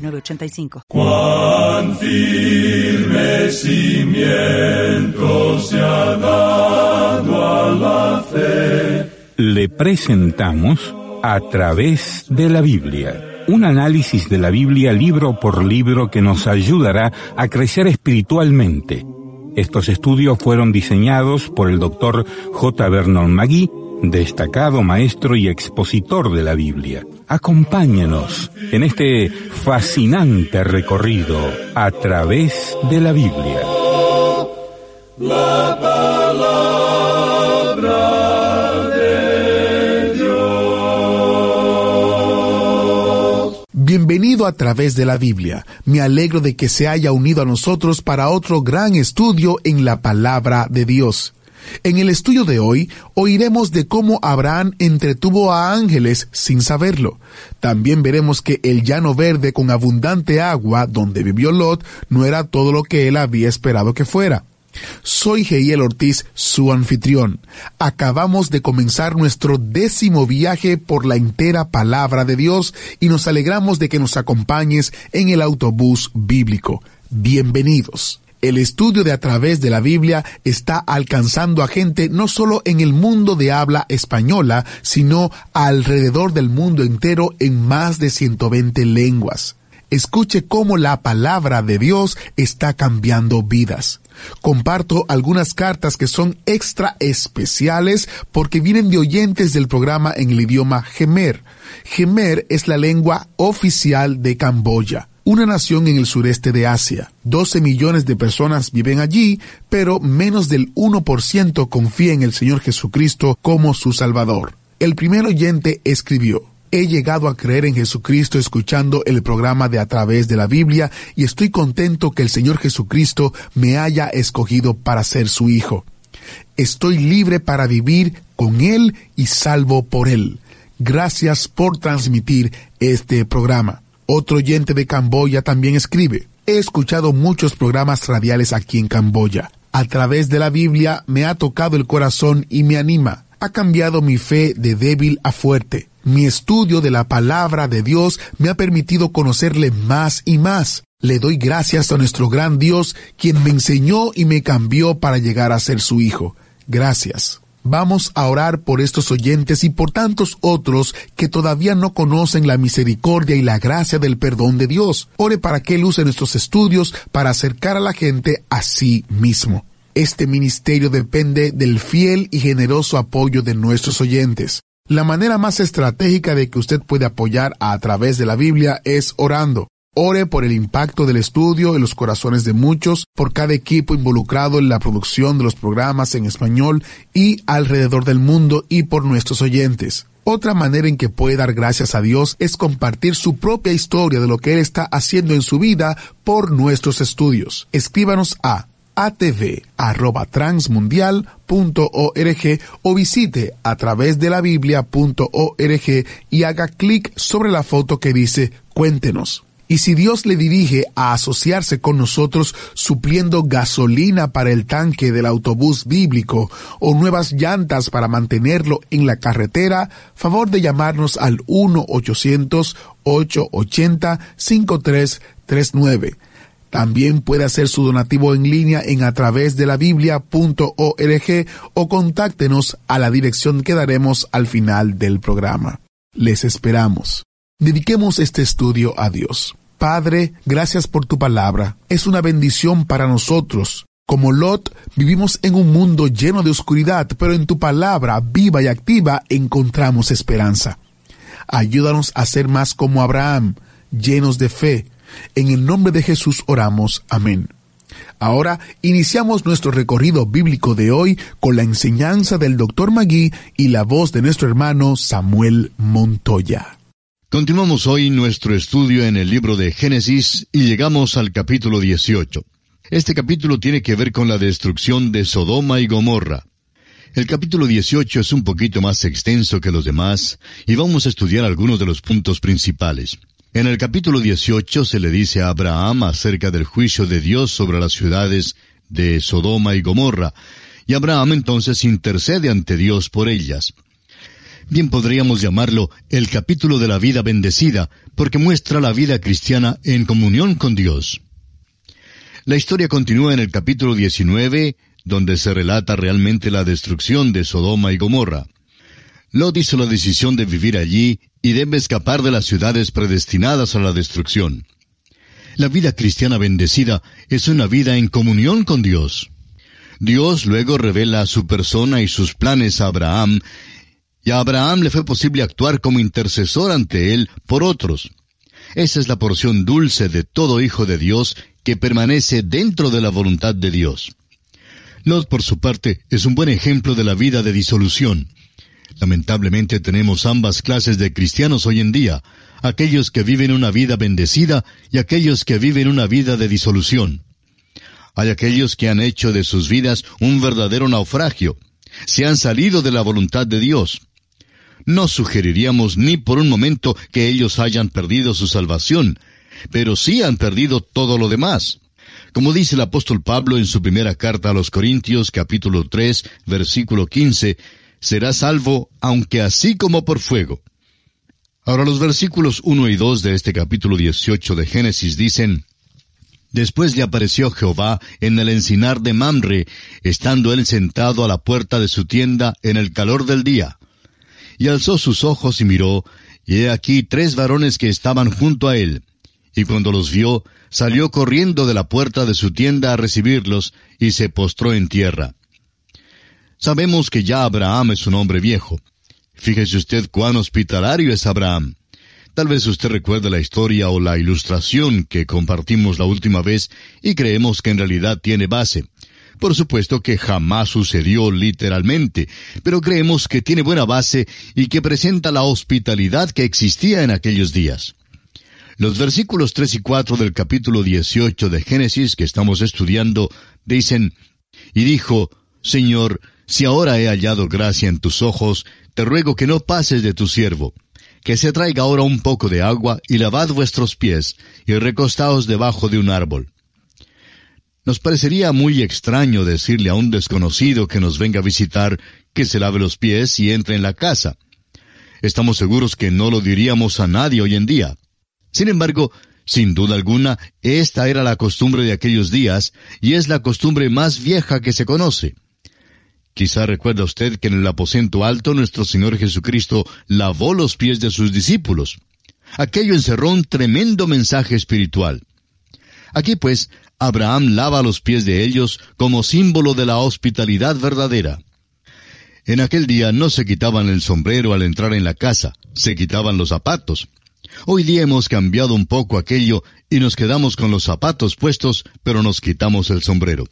906985. Cuán firme cimiento se ha dado a la fe. Le presentamos a través de la Biblia. Un análisis de la Biblia libro por libro que nos ayudará a crecer espiritualmente. Estos estudios fueron diseñados por el doctor J. Vernon Magui, destacado maestro y expositor de la Biblia. Acompáñenos en este fascinante recorrido a través de la Biblia. Bienvenido a través de la Biblia. Me alegro de que se haya unido a nosotros para otro gran estudio en la palabra de Dios. En el estudio de hoy oiremos de cómo Abraham entretuvo a ángeles sin saberlo. También veremos que el llano verde con abundante agua donde vivió Lot no era todo lo que él había esperado que fuera. Soy Geiel Ortiz, su anfitrión. Acabamos de comenzar nuestro décimo viaje por la entera palabra de Dios y nos alegramos de que nos acompañes en el autobús bíblico. Bienvenidos. El estudio de a través de la Biblia está alcanzando a gente no solo en el mundo de habla española, sino alrededor del mundo entero en más de 120 lenguas. Escuche cómo la palabra de Dios está cambiando vidas. Comparto algunas cartas que son extra especiales porque vienen de oyentes del programa en el idioma Gemer. Gemer es la lengua oficial de Camboya una nación en el sureste de Asia. 12 millones de personas viven allí, pero menos del 1% confía en el Señor Jesucristo como su Salvador. El primer oyente escribió, He llegado a creer en Jesucristo escuchando el programa de A través de la Biblia y estoy contento que el Señor Jesucristo me haya escogido para ser su hijo. Estoy libre para vivir con Él y salvo por Él. Gracias por transmitir este programa. Otro oyente de Camboya también escribe, he escuchado muchos programas radiales aquí en Camboya. A través de la Biblia me ha tocado el corazón y me anima. Ha cambiado mi fe de débil a fuerte. Mi estudio de la palabra de Dios me ha permitido conocerle más y más. Le doy gracias a nuestro gran Dios, quien me enseñó y me cambió para llegar a ser su hijo. Gracias. Vamos a orar por estos oyentes y por tantos otros que todavía no conocen la misericordia y la gracia del perdón de Dios. Ore para que Él use nuestros estudios para acercar a la gente a sí mismo. Este ministerio depende del fiel y generoso apoyo de nuestros oyentes. La manera más estratégica de que usted puede apoyar a, través de la Biblia es orando. Ore por el impacto del estudio en los corazones de muchos, por cada equipo involucrado en la producción de los programas en español y alrededor del mundo y por nuestros oyentes. Otra manera en que puede dar gracias a Dios es compartir su propia historia de lo que Él está haciendo en su vida por nuestros estudios. Escríbanos a atv.transmundial.org o visite a través de la biblia.org y haga clic sobre la foto que dice Cuéntenos. Y si Dios le dirige a asociarse con nosotros supliendo gasolina para el tanque del autobús bíblico o nuevas llantas para mantenerlo en la carretera, favor de llamarnos al 1-800-880-5339. También puede hacer su donativo en línea en a través de la biblia.org o contáctenos a la dirección que daremos al final del programa. Les esperamos. Dediquemos este estudio a Dios. Padre, gracias por tu palabra. Es una bendición para nosotros. Como Lot, vivimos en un mundo lleno de oscuridad, pero en tu palabra viva y activa encontramos esperanza. Ayúdanos a ser más como Abraham, llenos de fe. En el nombre de Jesús oramos. Amén. Ahora iniciamos nuestro recorrido bíblico de hoy con la enseñanza del Dr. Magui y la voz de nuestro hermano Samuel Montoya. Continuamos hoy nuestro estudio en el libro de Génesis y llegamos al capítulo 18. Este capítulo tiene que ver con la destrucción de Sodoma y Gomorra. El capítulo 18 es un poquito más extenso que los demás y vamos a estudiar algunos de los puntos principales. En el capítulo 18 se le dice a Abraham acerca del juicio de Dios sobre las ciudades de Sodoma y Gomorra, y Abraham entonces intercede ante Dios por ellas. Bien podríamos llamarlo el capítulo de la vida bendecida, porque muestra la vida cristiana en comunión con Dios. La historia continúa en el capítulo 19, donde se relata realmente la destrucción de Sodoma y Gomorra. Lot hizo la decisión de vivir allí y debe escapar de las ciudades predestinadas a la destrucción. La vida cristiana bendecida es una vida en comunión con Dios. Dios luego revela su persona y sus planes a Abraham y a Abraham le fue posible actuar como intercesor ante él por otros. Esa es la porción dulce de todo hijo de Dios que permanece dentro de la voluntad de Dios. Lot, por su parte, es un buen ejemplo de la vida de disolución. Lamentablemente tenemos ambas clases de cristianos hoy en día, aquellos que viven una vida bendecida y aquellos que viven una vida de disolución. Hay aquellos que han hecho de sus vidas un verdadero naufragio, se han salido de la voluntad de Dios. No sugeriríamos ni por un momento que ellos hayan perdido su salvación, pero sí han perdido todo lo demás. Como dice el apóstol Pablo en su primera carta a los Corintios capítulo 3 versículo 15, será salvo aunque así como por fuego. Ahora los versículos 1 y 2 de este capítulo 18 de Génesis dicen, Después le apareció Jehová en el encinar de Mamre, estando él sentado a la puerta de su tienda en el calor del día y alzó sus ojos y miró, y he aquí tres varones que estaban junto a él. Y cuando los vio, salió corriendo de la puerta de su tienda a recibirlos, y se postró en tierra. Sabemos que ya Abraham es un hombre viejo. Fíjese usted cuán hospitalario es Abraham. Tal vez usted recuerde la historia o la ilustración que compartimos la última vez y creemos que en realidad tiene base. Por supuesto que jamás sucedió literalmente, pero creemos que tiene buena base y que presenta la hospitalidad que existía en aquellos días. Los versículos 3 y 4 del capítulo 18 de Génesis que estamos estudiando dicen, Y dijo, Señor, si ahora he hallado gracia en tus ojos, te ruego que no pases de tu siervo, que se traiga ahora un poco de agua y lavad vuestros pies, y recostaos debajo de un árbol. Nos parecería muy extraño decirle a un desconocido que nos venga a visitar que se lave los pies y entre en la casa. Estamos seguros que no lo diríamos a nadie hoy en día. Sin embargo, sin duda alguna, esta era la costumbre de aquellos días y es la costumbre más vieja que se conoce. Quizá recuerda usted que en el aposento alto nuestro Señor Jesucristo lavó los pies de sus discípulos. Aquello encerró un tremendo mensaje espiritual. Aquí pues Abraham lava los pies de ellos como símbolo de la hospitalidad verdadera. En aquel día no se quitaban el sombrero al entrar en la casa, se quitaban los zapatos. Hoy día hemos cambiado un poco aquello y nos quedamos con los zapatos puestos, pero nos quitamos el sombrero.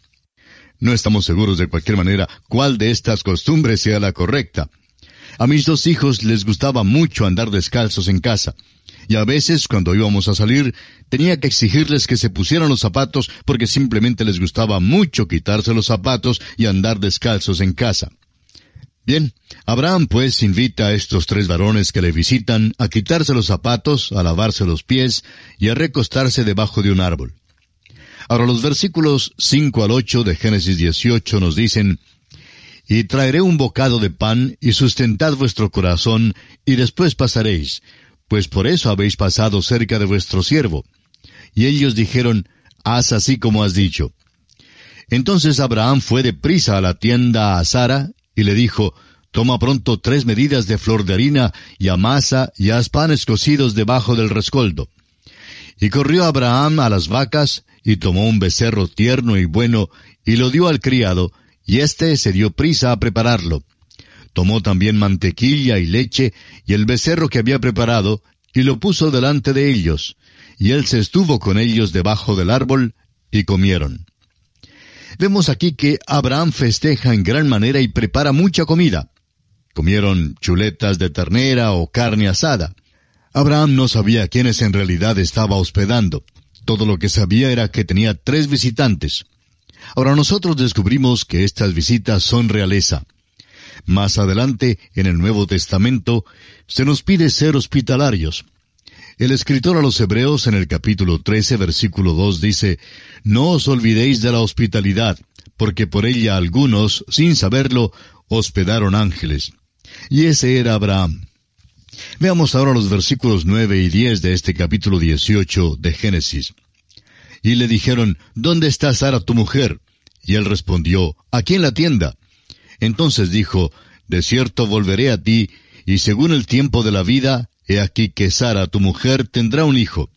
No estamos seguros de cualquier manera cuál de estas costumbres sea la correcta. A mis dos hijos les gustaba mucho andar descalzos en casa y a veces cuando íbamos a salir tenía que exigirles que se pusieran los zapatos porque simplemente les gustaba mucho quitarse los zapatos y andar descalzos en casa. Bien, Abraham pues invita a estos tres varones que le visitan a quitarse los zapatos, a lavarse los pies y a recostarse debajo de un árbol. Ahora los versículos 5 al 8 de Génesis 18 nos dicen, Y traeré un bocado de pan y sustentad vuestro corazón y después pasaréis, pues por eso habéis pasado cerca de vuestro siervo. Y ellos dijeron, haz así como has dicho. Entonces Abraham fue de prisa a la tienda a Sara y le dijo, Toma pronto tres medidas de flor de harina y amasa y haz panes cocidos debajo del rescoldo. Y corrió Abraham a las vacas y tomó un becerro tierno y bueno y lo dio al criado, y éste se dio prisa a prepararlo. Tomó también mantequilla y leche y el becerro que había preparado, y lo puso delante de ellos, y él se estuvo con ellos debajo del árbol, y comieron. Vemos aquí que Abraham festeja en gran manera y prepara mucha comida. Comieron chuletas de ternera o carne asada. Abraham no sabía quiénes en realidad estaba hospedando. Todo lo que sabía era que tenía tres visitantes. Ahora nosotros descubrimos que estas visitas son realeza. Más adelante, en el Nuevo Testamento, se nos pide ser hospitalarios. El escritor a los Hebreos en el capítulo 13, versículo 2 dice, No os olvidéis de la hospitalidad, porque por ella algunos, sin saberlo, hospedaron ángeles. Y ese era Abraham. Veamos ahora los versículos 9 y 10 de este capítulo 18 de Génesis. Y le dijeron, ¿Dónde está Sara tu mujer? Y él respondió, Aquí en la tienda. Entonces dijo, De cierto volveré a ti, y según el tiempo de la vida, he aquí que Sara tu mujer tendrá un hijo.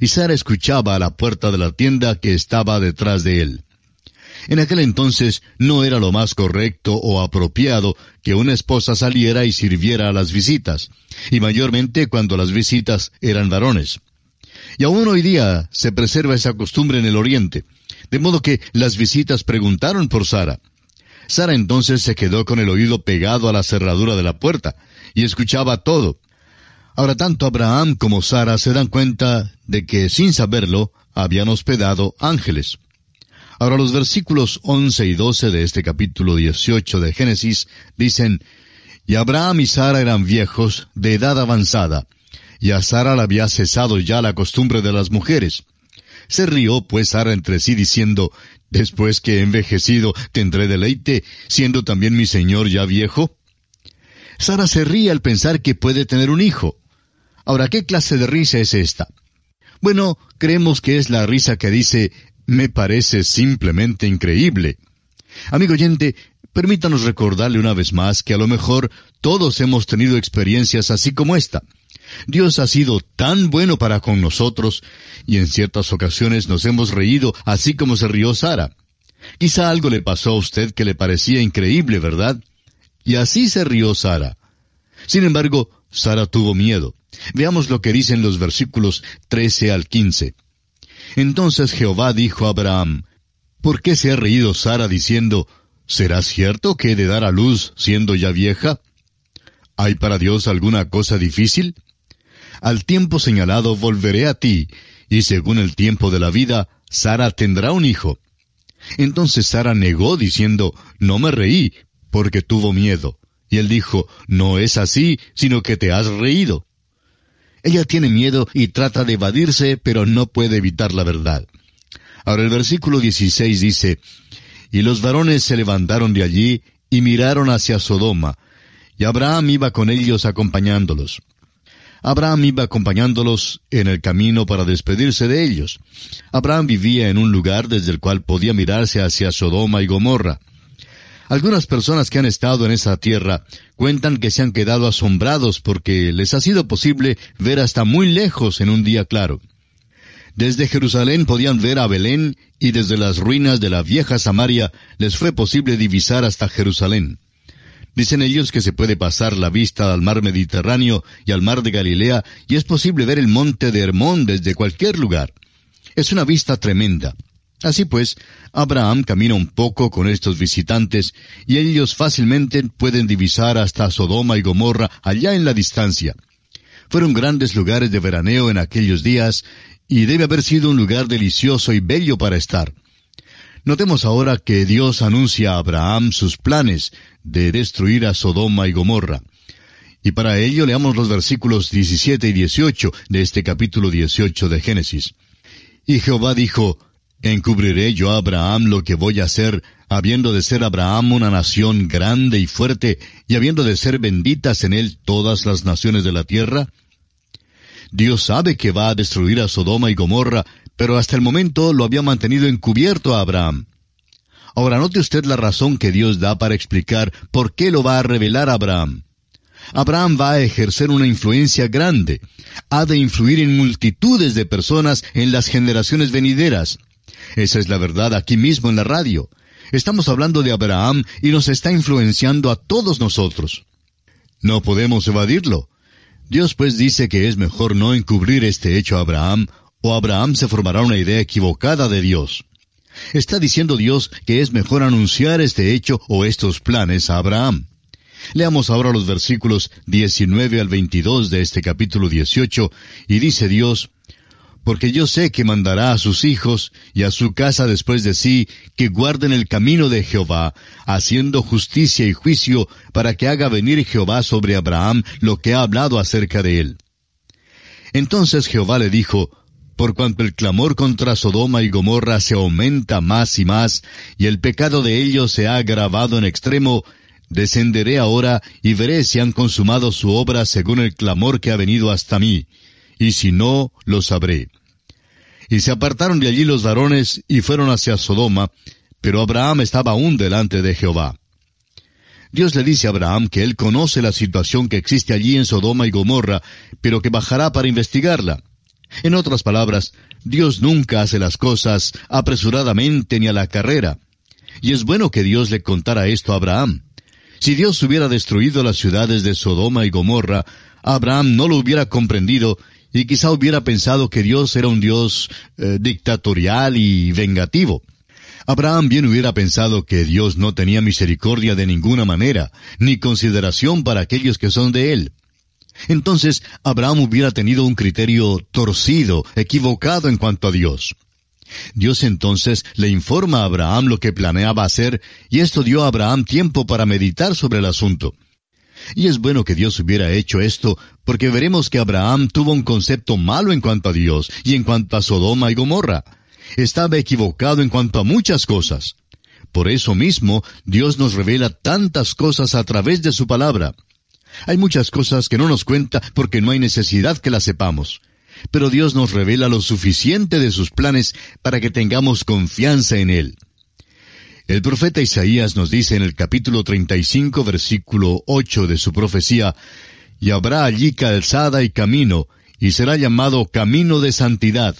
Y Sara escuchaba a la puerta de la tienda que estaba detrás de él. En aquel entonces no era lo más correcto o apropiado que una esposa saliera y sirviera a las visitas, y mayormente cuando las visitas eran varones. Y aún hoy día se preserva esa costumbre en el Oriente, de modo que las visitas preguntaron por Sara. Sara entonces se quedó con el oído pegado a la cerradura de la puerta, y escuchaba todo. Ahora tanto Abraham como Sara se dan cuenta de que, sin saberlo, habían hospedado ángeles. Ahora los versículos 11 y 12 de este capítulo 18 de Génesis dicen, Y Abraham y Sara eran viejos, de edad avanzada, y a Sara le había cesado ya la costumbre de las mujeres. Se rió pues Sara entre sí diciendo, Después que he envejecido, ¿tendré deleite, siendo también mi señor ya viejo? Sara se ríe al pensar que puede tener un hijo. Ahora, ¿qué clase de risa es esta? Bueno, creemos que es la risa que dice, me parece simplemente increíble. Amigo oyente, permítanos recordarle una vez más que a lo mejor todos hemos tenido experiencias así como esta. Dios ha sido tan bueno para con nosotros, y en ciertas ocasiones nos hemos reído así como se rió Sara. Quizá algo le pasó a usted que le parecía increíble, ¿verdad? Y así se rió Sara. Sin embargo, Sara tuvo miedo. Veamos lo que dicen los versículos 13 al 15. Entonces Jehová dijo a Abraham, ¿Por qué se ha reído Sara diciendo, ¿será cierto que he de dar a luz siendo ya vieja? ¿Hay para Dios alguna cosa difícil? Al tiempo señalado volveré a ti, y según el tiempo de la vida, Sara tendrá un hijo. Entonces Sara negó diciendo, No me reí, porque tuvo miedo. Y él dijo, No es así, sino que te has reído. Ella tiene miedo y trata de evadirse, pero no puede evitar la verdad. Ahora el versículo 16 dice, Y los varones se levantaron de allí y miraron hacia Sodoma, y Abraham iba con ellos acompañándolos. Abraham iba acompañándolos en el camino para despedirse de ellos. Abraham vivía en un lugar desde el cual podía mirarse hacia Sodoma y Gomorra. Algunas personas que han estado en esa tierra cuentan que se han quedado asombrados porque les ha sido posible ver hasta muy lejos en un día claro. Desde Jerusalén podían ver a Belén y desde las ruinas de la vieja Samaria les fue posible divisar hasta Jerusalén. Dicen ellos que se puede pasar la vista al mar Mediterráneo y al mar de Galilea y es posible ver el monte de Hermón desde cualquier lugar. Es una vista tremenda. Así pues, Abraham camina un poco con estos visitantes y ellos fácilmente pueden divisar hasta Sodoma y Gomorra allá en la distancia. Fueron grandes lugares de veraneo en aquellos días y debe haber sido un lugar delicioso y bello para estar. Notemos ahora que Dios anuncia a Abraham sus planes de destruir a Sodoma y Gomorra. Y para ello leamos los versículos 17 y 18 de este capítulo 18 de Génesis. Y Jehová dijo, ¿Encubriré yo a Abraham lo que voy a hacer, habiendo de ser Abraham una nación grande y fuerte, y habiendo de ser benditas en él todas las naciones de la tierra? Dios sabe que va a destruir a Sodoma y Gomorra, pero hasta el momento lo había mantenido encubierto a Abraham. Ahora note usted la razón que Dios da para explicar por qué lo va a revelar a Abraham. Abraham va a ejercer una influencia grande. Ha de influir en multitudes de personas en las generaciones venideras. Esa es la verdad aquí mismo en la radio. Estamos hablando de Abraham y nos está influenciando a todos nosotros. No podemos evadirlo. Dios pues dice que es mejor no encubrir este hecho a Abraham, o Abraham se formará una idea equivocada de Dios. Está diciendo Dios que es mejor anunciar este hecho o estos planes a Abraham. Leamos ahora los versículos 19 al 22 de este capítulo 18, y dice Dios, Porque yo sé que mandará a sus hijos y a su casa después de sí que guarden el camino de Jehová, haciendo justicia y juicio, para que haga venir Jehová sobre Abraham lo que ha hablado acerca de él. Entonces Jehová le dijo, por cuanto el clamor contra Sodoma y Gomorra se aumenta más y más, y el pecado de ellos se ha agravado en extremo, descenderé ahora y veré si han consumado su obra según el clamor que ha venido hasta mí, y si no, lo sabré. Y se apartaron de allí los varones y fueron hacia Sodoma, pero Abraham estaba aún delante de Jehová. Dios le dice a Abraham que él conoce la situación que existe allí en Sodoma y Gomorra, pero que bajará para investigarla. En otras palabras, Dios nunca hace las cosas apresuradamente ni a la carrera. Y es bueno que Dios le contara esto a Abraham. Si Dios hubiera destruido las ciudades de Sodoma y Gomorra, Abraham no lo hubiera comprendido y quizá hubiera pensado que Dios era un Dios eh, dictatorial y vengativo. Abraham bien hubiera pensado que Dios no tenía misericordia de ninguna manera, ni consideración para aquellos que son de él. Entonces Abraham hubiera tenido un criterio torcido, equivocado en cuanto a Dios. Dios entonces le informa a Abraham lo que planeaba hacer, y esto dio a Abraham tiempo para meditar sobre el asunto. Y es bueno que Dios hubiera hecho esto, porque veremos que Abraham tuvo un concepto malo en cuanto a Dios y en cuanto a Sodoma y Gomorra estaba equivocado en cuanto a muchas cosas. Por eso mismo, Dios nos revela tantas cosas a través de su palabra. Hay muchas cosas que no nos cuenta porque no hay necesidad que las sepamos. Pero Dios nos revela lo suficiente de sus planes para que tengamos confianza en Él. El profeta Isaías nos dice en el capítulo 35, versículo 8 de su profecía, Y habrá allí calzada y camino, y será llamado camino de santidad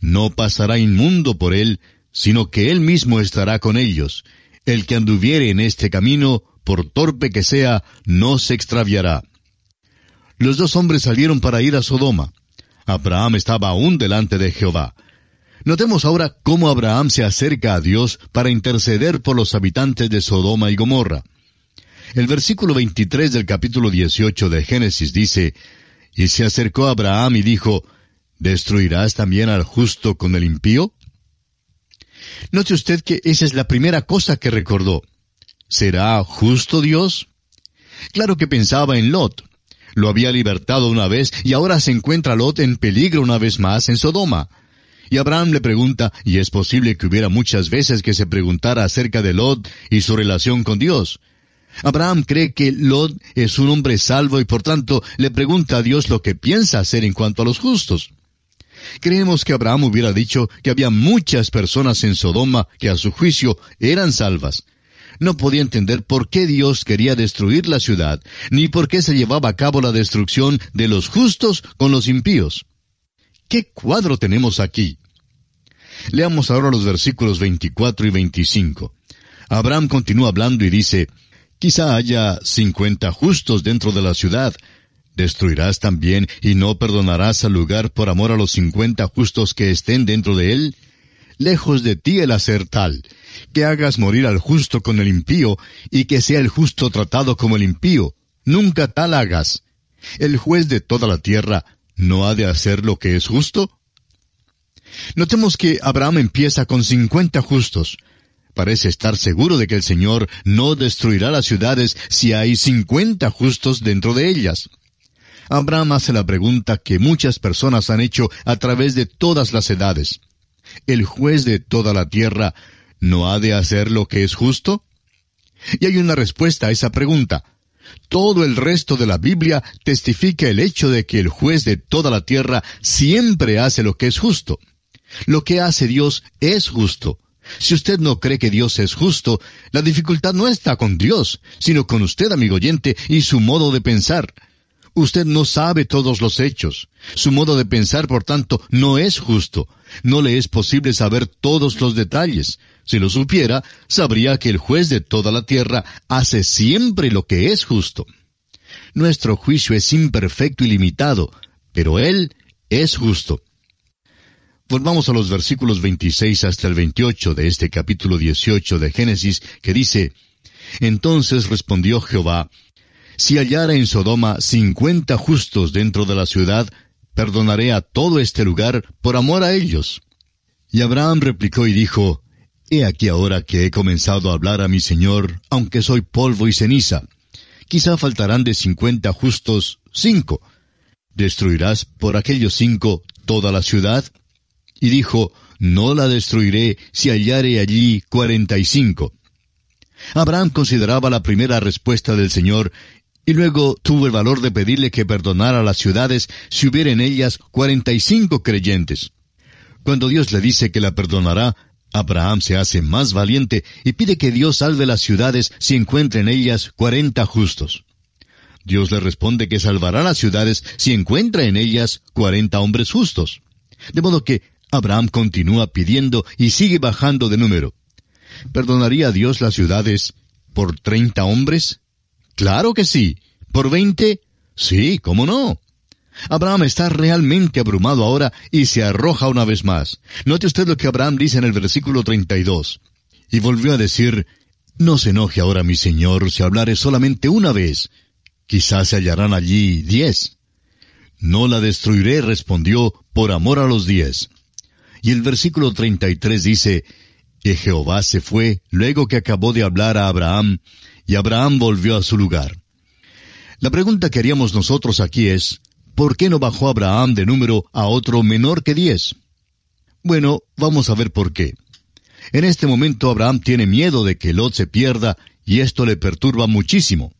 no pasará inmundo por él, sino que él mismo estará con ellos. El que anduviere en este camino, por torpe que sea, no se extraviará. Los dos hombres salieron para ir a Sodoma. Abraham estaba aún delante de Jehová. Notemos ahora cómo Abraham se acerca a Dios para interceder por los habitantes de Sodoma y Gomorra. El versículo 23 del capítulo 18 de Génesis dice, Y se acercó a Abraham y dijo, ¿Destruirás también al justo con el impío? Note usted que esa es la primera cosa que recordó. ¿Será justo Dios? Claro que pensaba en Lot. Lo había libertado una vez y ahora se encuentra Lot en peligro una vez más en Sodoma. Y Abraham le pregunta, y es posible que hubiera muchas veces que se preguntara acerca de Lot y su relación con Dios. Abraham cree que Lot es un hombre salvo y por tanto le pregunta a Dios lo que piensa hacer en cuanto a los justos. Creemos que Abraham hubiera dicho que había muchas personas en Sodoma que a su juicio eran salvas. No podía entender por qué Dios quería destruir la ciudad, ni por qué se llevaba a cabo la destrucción de los justos con los impíos. ¿Qué cuadro tenemos aquí? Leamos ahora los versículos 24 y 25. Abraham continúa hablando y dice, Quizá haya cincuenta justos dentro de la ciudad, ¿Destruirás también y no perdonarás al lugar por amor a los cincuenta justos que estén dentro de él? Lejos de ti el hacer tal, que hagas morir al justo con el impío, y que sea el justo tratado como el impío. Nunca tal hagas. ¿El juez de toda la tierra no ha de hacer lo que es justo? Notemos que Abraham empieza con cincuenta justos. Parece estar seguro de que el Señor no destruirá las ciudades si hay cincuenta justos dentro de ellas. Abraham hace la pregunta que muchas personas han hecho a través de todas las edades. ¿El juez de toda la tierra no ha de hacer lo que es justo? Y hay una respuesta a esa pregunta. Todo el resto de la Biblia testifica el hecho de que el juez de toda la tierra siempre hace lo que es justo. Lo que hace Dios es justo. Si usted no cree que Dios es justo, la dificultad no está con Dios, sino con usted, amigo oyente, y su modo de pensar. Usted no sabe todos los hechos. Su modo de pensar, por tanto, no es justo. No le es posible saber todos los detalles. Si lo supiera, sabría que el juez de toda la tierra hace siempre lo que es justo. Nuestro juicio es imperfecto y limitado, pero Él es justo. Volvamos a los versículos 26 hasta el 28 de este capítulo 18 de Génesis, que dice, Entonces respondió Jehová, Si hallara en Sodoma cincuenta justos dentro de la ciudad, perdonaré a todo este lugar por amor a ellos. Y Abraham replicó y dijo, He aquí ahora que he comenzado a hablar a mi Señor, aunque soy polvo y ceniza. Quizá faltarán de cincuenta justos cinco. ¿Destruirás por aquellos cinco toda la ciudad? Y dijo, No la destruiré si hallare allí cuarenta y cinco. Abraham consideraba la primera respuesta del Señor y luego tuvo el valor de pedirle que perdonara las ciudades si hubiera en ellas cuarenta y cinco creyentes. Cuando Dios le dice que la perdonará, Abraham se hace más valiente y pide que Dios salve las ciudades si encuentra en ellas cuarenta justos. Dios le responde que salvará las ciudades si encuentra en ellas cuarenta hombres justos. De modo que Abraham continúa pidiendo y sigue bajando de número. ¿Perdonaría Dios las ciudades por treinta hombres? Claro que sí. ¿Por veinte? Sí, ¿cómo no? Abraham está realmente abrumado ahora y se arroja una vez más. Note usted lo que Abraham dice en el versículo 32. Y volvió a decir, No se enoje ahora mi señor si hablare solamente una vez. Quizás se hallarán allí diez. No la destruiré, respondió, por amor a los diez. Y el versículo 33 dice, y Jehová se fue luego que acabó de hablar a Abraham, y Abraham volvió a su lugar. La pregunta que haríamos nosotros aquí es, ¿por qué no bajó Abraham de número a otro menor que diez? Bueno, vamos a ver por qué. En este momento Abraham tiene miedo de que Lot se pierda y esto le perturba muchísimo.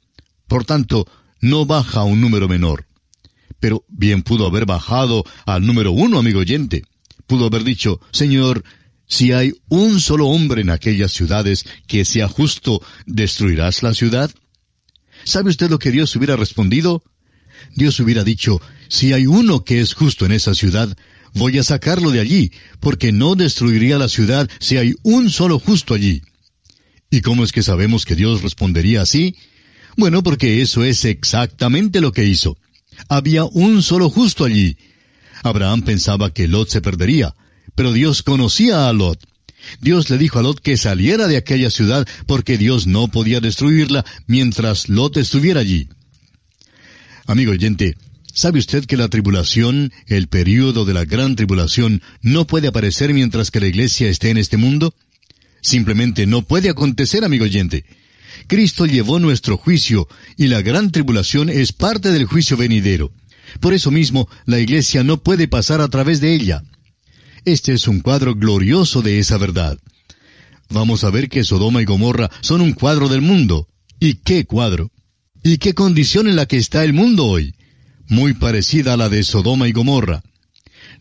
Por tanto, no baja a un número menor. Pero bien pudo haber bajado al número uno, amigo oyente. Pudo haber dicho, Señor, si hay un solo hombre en aquellas ciudades que sea justo, ¿destruirás la ciudad? ¿Sabe usted lo que Dios hubiera respondido? Dios hubiera dicho, si hay uno que es justo en esa ciudad, voy a sacarlo de allí, porque no destruiría la ciudad si hay un solo justo allí. ¿Y cómo es que sabemos que Dios respondería así? Bueno, porque eso es exactamente lo que hizo. Había un solo justo allí. Abraham pensaba que Lot se perdería, pero Dios conocía a Lot. Dios le dijo a Lot que saliera de aquella ciudad porque Dios no podía destruirla mientras Lot estuviera allí. Amigo oyente, ¿sabe usted que la tribulación, el período de la gran tribulación, no puede aparecer mientras que la iglesia esté en este mundo? Simplemente no puede acontecer, amigo oyente. Cristo llevó nuestro juicio y la gran tribulación es parte del juicio venidero. Por eso mismo, la iglesia no puede pasar a través de ella. Este es un cuadro glorioso de esa verdad. Vamos a ver que Sodoma y Gomorra son un cuadro del mundo. ¿Y qué cuadro? ¿Y qué condición en la que está el mundo hoy? Muy parecida a la de Sodoma y Gomorra.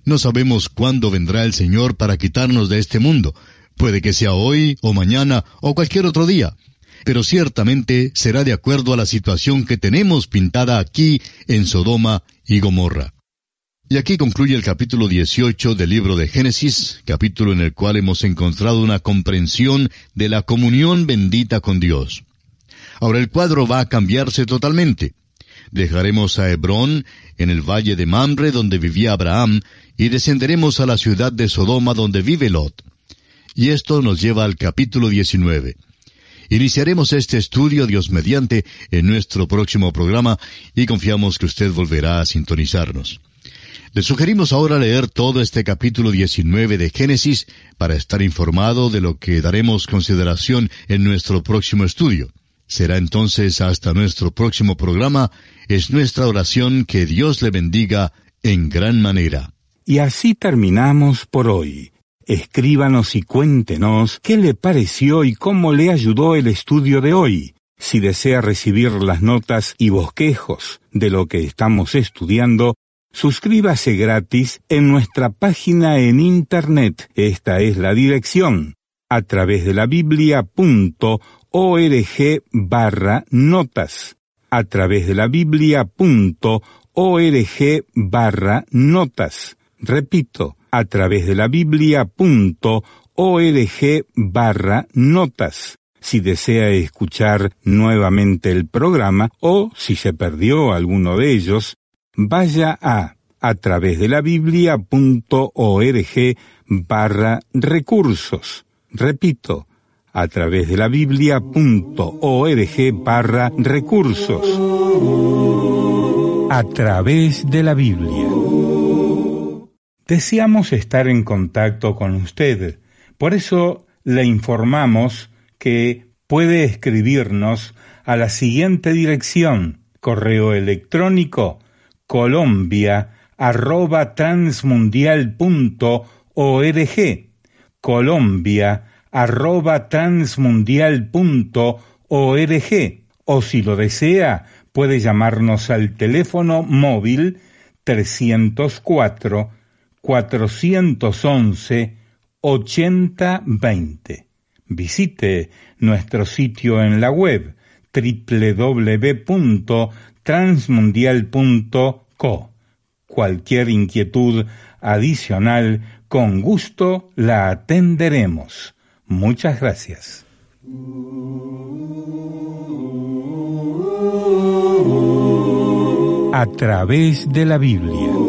No sabemos cuándo vendrá el Señor para quitarnos de este mundo. Puede que sea hoy, o mañana, o cualquier otro día. Pero ciertamente será de acuerdo a la situación que tenemos pintada aquí en Sodoma y Gomorra. Y aquí concluye el capítulo 18 del libro de Génesis, capítulo en el cual hemos encontrado una comprensión de la comunión bendita con Dios. Ahora el cuadro va a cambiarse totalmente. Dejaremos a Hebrón, en el valle de Mamre donde vivía Abraham, y descenderemos a la ciudad de Sodoma donde vive Lot. Y esto nos lleva al capítulo 19. Iniciaremos este estudio, Dios mediante, en nuestro próximo programa, y confiamos que usted volverá a sintonizarnos. Le sugerimos ahora leer todo este capítulo 19 de Génesis para estar informado de lo que daremos consideración en nuestro próximo estudio. Será entonces hasta nuestro próximo programa. Es nuestra oración que Dios le bendiga en gran manera. Y así terminamos por hoy. Escríbanos y cuéntenos qué le pareció y cómo le ayudó el estudio de hoy. Si desea recibir las notas y bosquejos de lo que estamos estudiando, Suscríbase gratis en nuestra página en Internet. Esta es la dirección a través de la biblia.org barra notas. A través de la biblia.org barra notas. Repito, a través de la biblia.org barra notas. Si desea escuchar nuevamente el programa o si se perdió alguno de ellos, vaya a a través de la biblia.org barra recursos. Repito, a través de la biblia.org barra recursos. A través de la Biblia. Deseamos estar en contacto con usted, por eso le informamos que puede escribirnos a la siguiente dirección, correo electrónico colombia arroba transmundial.org colombia arroba transmundial.org o si lo desea puede llamarnos al teléfono móvil 304 411 8020. Visite nuestro sitio en la web www.transmundial.co. Cualquier inquietud adicional, con gusto la atenderemos. Muchas gracias. A través de la Biblia.